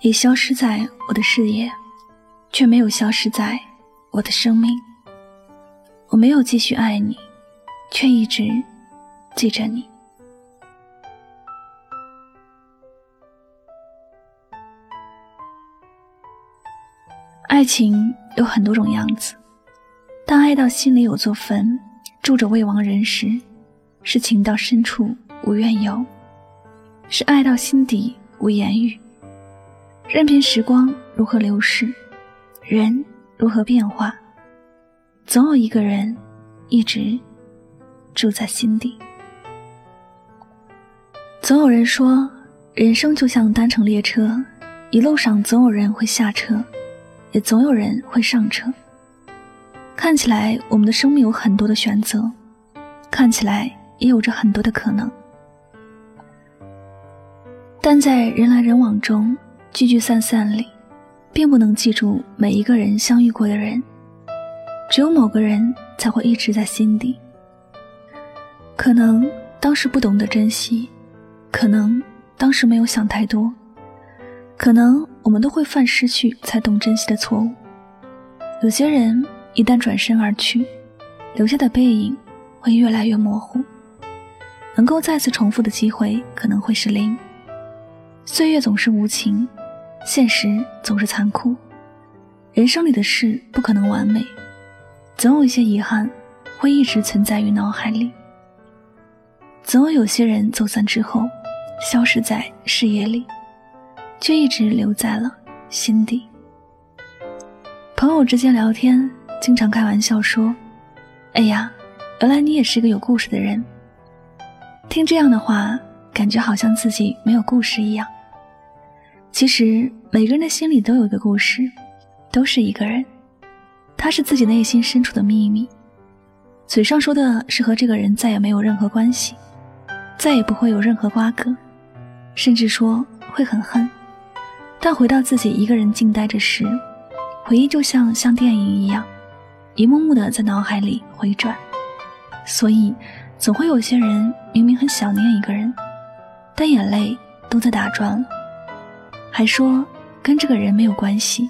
也消失在我的视野，却没有消失在我的生命。我没有继续爱你，却一直记着你。爱情有很多种样子，当爱到心里有座坟，住着未亡人时，是情到深处无怨尤，是爱到心底无言语。任凭时光如何流逝，人如何变化，总有一个人一直住在心底。总有人说，人生就像单程列车，一路上总有人会下车，也总有人会上车。看起来我们的生命有很多的选择，看起来也有着很多的可能，但在人来人往中。聚聚散散里，并不能记住每一个人相遇过的人，只有某个人才会一直在心底。可能当时不懂得珍惜，可能当时没有想太多，可能我们都会犯失去才懂珍惜的错误。有些人一旦转身而去，留下的背影会越来越模糊，能够再次重复的机会可能会是零。岁月总是无情。现实总是残酷，人生里的事不可能完美，总有一些遗憾会一直存在于脑海里。总有有些人走散之后，消失在视野里，却一直留在了心底。朋友之间聊天，经常开玩笑说：“哎呀，原来你也是个有故事的人。”听这样的话，感觉好像自己没有故事一样。其实每个人的心里都有个故事，都是一个人，他是自己内心深处的秘密。嘴上说的是和这个人再也没有任何关系，再也不会有任何瓜葛，甚至说会很恨。但回到自己一个人静待着时，回忆就像像电影一样，一幕幕的在脑海里回转。所以，总会有些人明明很想念一个人，但眼泪都在打转了。还说跟这个人没有关系，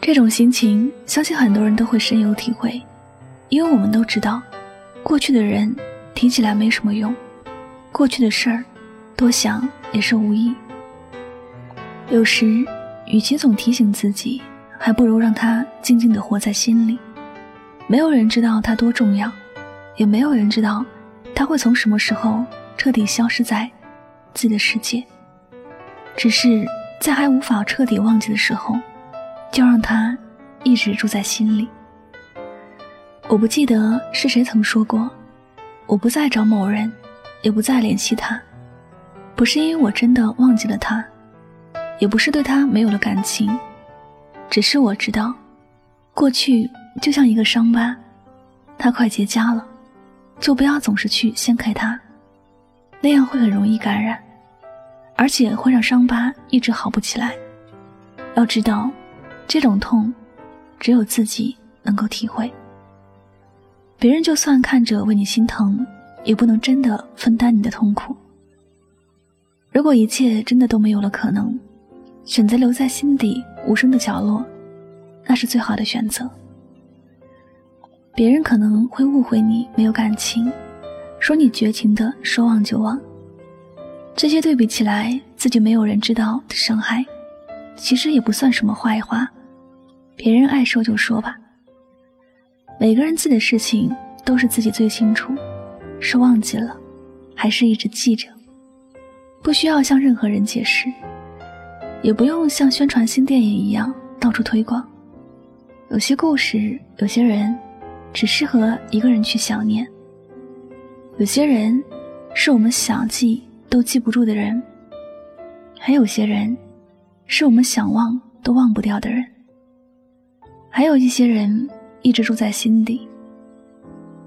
这种心情，相信很多人都会深有体会，因为我们都知道，过去的人提起来没什么用，过去的事儿，多想也是无益。有时，与其总提醒自己，还不如让他静静的活在心里。没有人知道他多重要，也没有人知道他会从什么时候彻底消失在自己的世界。只是在还无法彻底忘记的时候，就让他一直住在心里。我不记得是谁曾说过，我不再找某人，也不再联系他，不是因为我真的忘记了他，也不是对他没有了感情，只是我知道，过去就像一个伤疤，它快结痂了，就不要总是去掀开它，那样会很容易感染。而且会让伤疤一直好不起来。要知道，这种痛，只有自己能够体会。别人就算看着为你心疼，也不能真的分担你的痛苦。如果一切真的都没有了可能，选择留在心底无声的角落，那是最好的选择。别人可能会误会你没有感情，说你绝情的说忘就忘。这些对比起来，自己没有人知道的伤害，其实也不算什么坏话。别人爱说就说吧。每个人自己的事情都是自己最清楚，是忘记了，还是一直记着？不需要向任何人解释，也不用像宣传新电影一样到处推广。有些故事，有些人，只适合一个人去想念，有些人是我们想记都记不住的人，还有些人是我们想忘都忘不掉的人，还有一些人一直住在心底。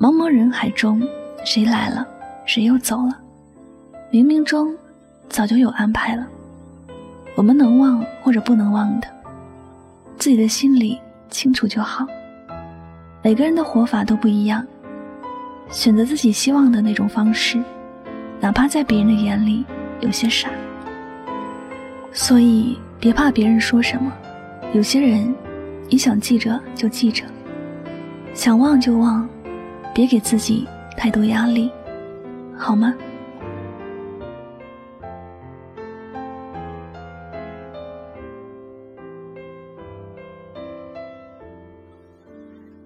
茫茫人海中，谁来了，谁又走了，冥冥中早就有安排了。我们能忘或者不能忘的，自己的心里清楚就好。每个人的活法都不一样，选择自己希望的那种方式，哪怕在别人的眼里有些傻。所以别怕别人说什么，有些人，你想记着就记着，想忘就忘。别给自己太多压力，好吗？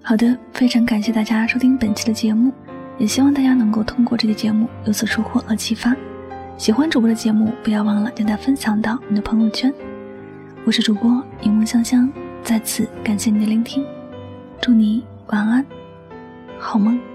好的，非常感谢大家收听本期的节目，也希望大家能够通过这期节目有所收获和启发。喜欢主播的节目，不要忘了点赞分享到你的朋友圈。我是主播柠檬香香，再次感谢你的聆听，祝你晚安。好梦。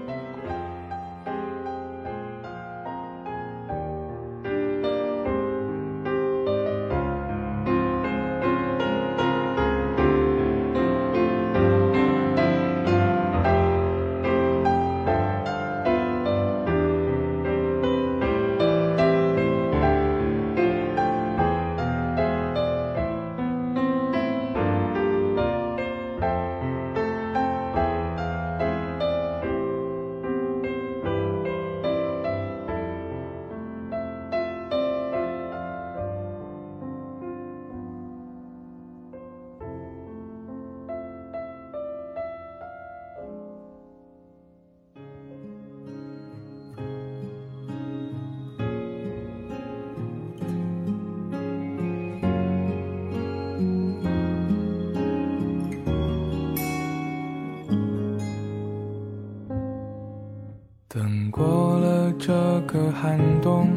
个寒冬，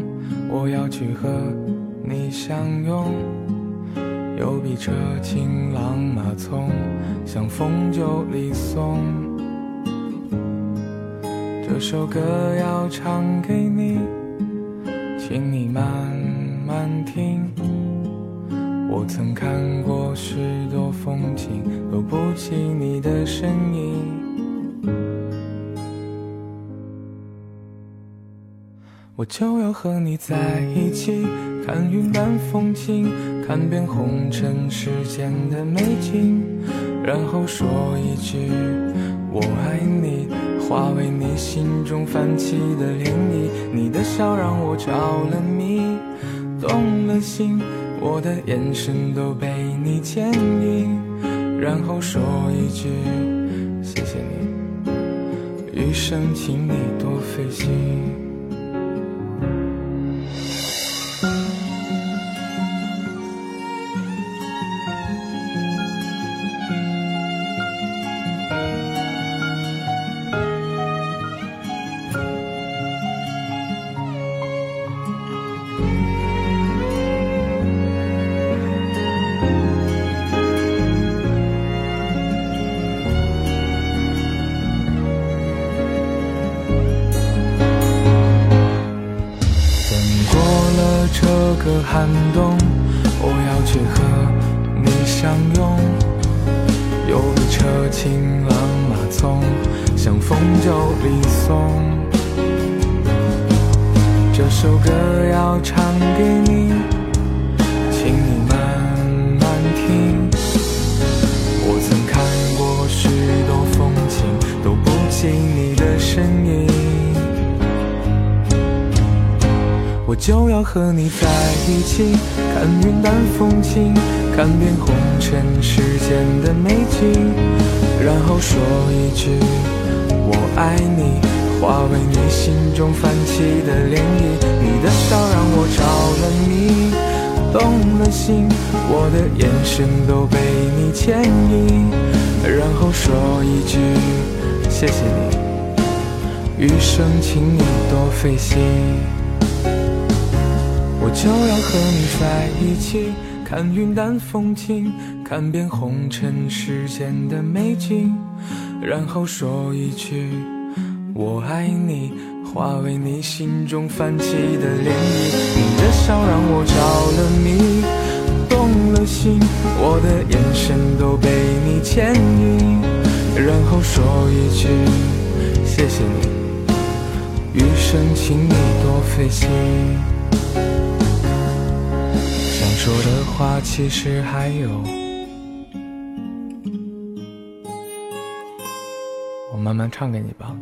我要去和你相拥。有笔车情郎马匆，像风就离松。这首歌要唱给你，请你慢慢听。我曾看过许多风景，都不及你的身影。我就要和你在一起，看云淡风轻，看遍红尘世间的美景，然后说一句我爱你，化为你心中泛起的涟漪。你的笑让我着了迷，动了心，我的眼神都被你牵引，然后说一句谢谢你，余生请你多费心。寒冬，我要去和你相拥。有一车情郎马匆，像风就离松。这首歌要唱我就要和你在一起，看云淡风轻，看遍红尘世间的美景，然后说一句我爱你，化为你心中泛起的涟漪。你的笑让我着了迷，动了心，我的眼神都被你牵引，然后说一句谢谢你，余生请你多费心。我就要和你在一起，看云淡风轻，看遍红尘世间的美景，然后说一句我爱你，化为你心中泛起的涟漪。你的笑让我着了迷，动了心，我的眼神都被你牵引，然后说一句谢谢你，余生请你多费心。说的话其实还有，我慢慢唱给你吧。